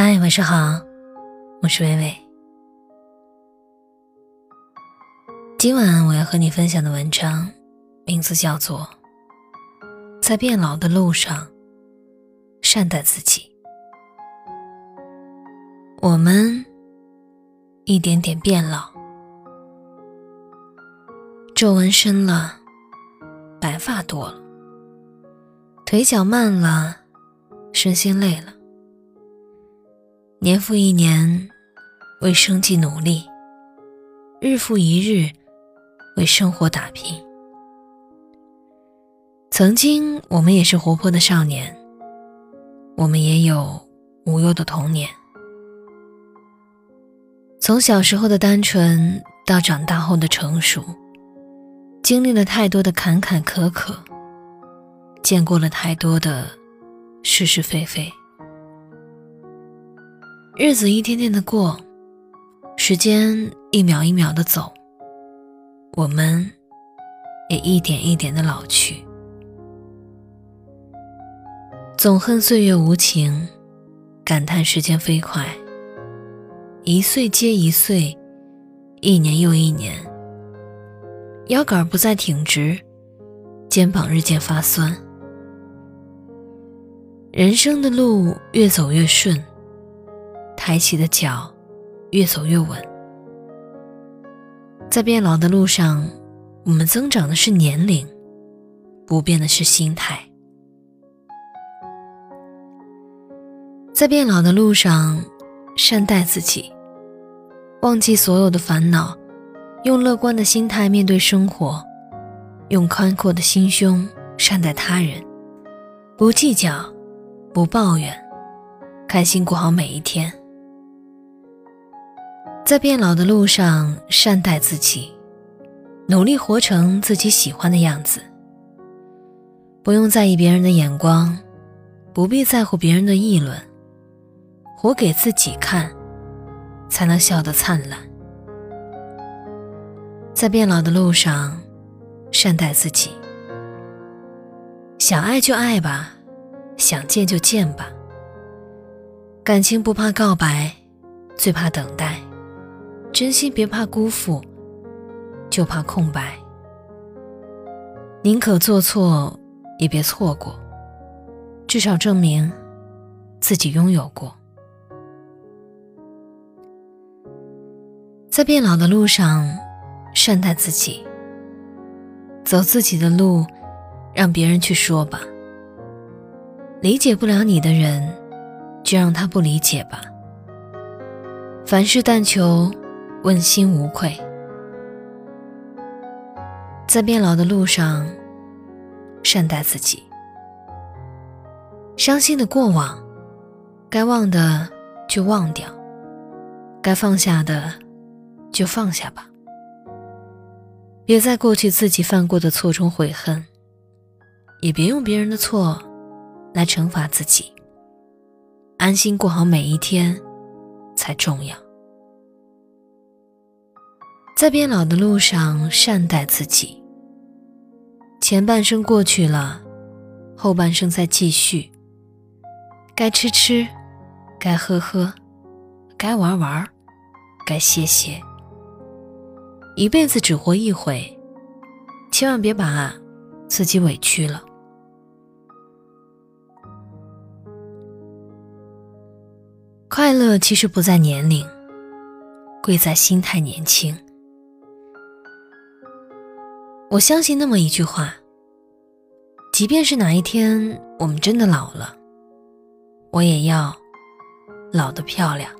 嗨，晚上好，我是微微。今晚我要和你分享的文章，名字叫做《在变老的路上，善待自己》。我们一点点变老，皱纹深了，白发多了，腿脚慢了，身心累了。年复一年，为生计努力；日复一日，为生活打拼。曾经，我们也是活泼的少年，我们也有无忧的童年。从小时候的单纯到长大后的成熟，经历了太多的坎坎坷坷，见过了太多的是是非非。日子一天天的过，时间一秒一秒的走，我们也一点一点的老去。总恨岁月无情，感叹时间飞快。一岁接一岁，一年又一年，腰杆不再挺直，肩膀日渐发酸。人生的路越走越顺。抬起的脚，越走越稳。在变老的路上，我们增长的是年龄，不变的是心态。在变老的路上，善待自己，忘记所有的烦恼，用乐观的心态面对生活，用宽阔的心胸善待他人，不计较，不抱怨，开心过好每一天。在变老的路上，善待自己，努力活成自己喜欢的样子。不用在意别人的眼光，不必在乎别人的议论，活给自己看，才能笑得灿烂。在变老的路上，善待自己，想爱就爱吧，想见就见吧。感情不怕告白，最怕等待。真心别怕辜负，就怕空白。宁可做错，也别错过。至少证明自己拥有过。在变老的路上，善待自己。走自己的路，让别人去说吧。理解不了你的人，就让他不理解吧。凡事但求。问心无愧，在变老的路上，善待自己。伤心的过往，该忘的就忘掉，该放下的就放下吧。别在过去自己犯过的错中悔恨，也别用别人的错来惩罚自己。安心过好每一天才重要。在变老的路上，善待自己。前半生过去了，后半生在继续。该吃吃，该喝喝，该玩玩，该歇歇。一辈子只活一回，千万别把自己委屈了。快乐其实不在年龄，贵在心态年轻。我相信那么一句话：，即便是哪一天我们真的老了，我也要老得漂亮。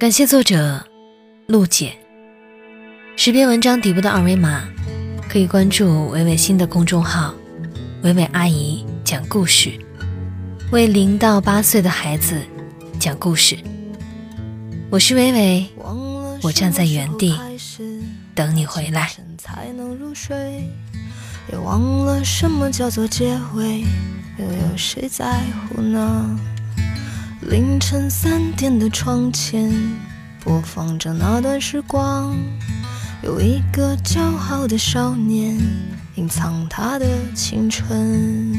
感谢作者陆姐。识别文章底部的二维码，可以关注伟伟新的公众号“伟伟阿姨讲故事”，为零到八岁的孩子讲故事。我是伟伟，我站在原地。等你回来才能入睡也忘了什么叫做结尾又有谁在乎呢凌晨三点的窗前播放着那段时光有一个骄傲的少年隐藏他的青春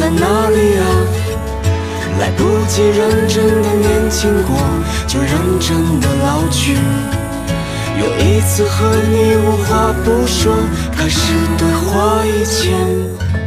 在哪里呀。来不及认真的年轻过，就认真的老去。又一次和你无话不说，开始对话以前。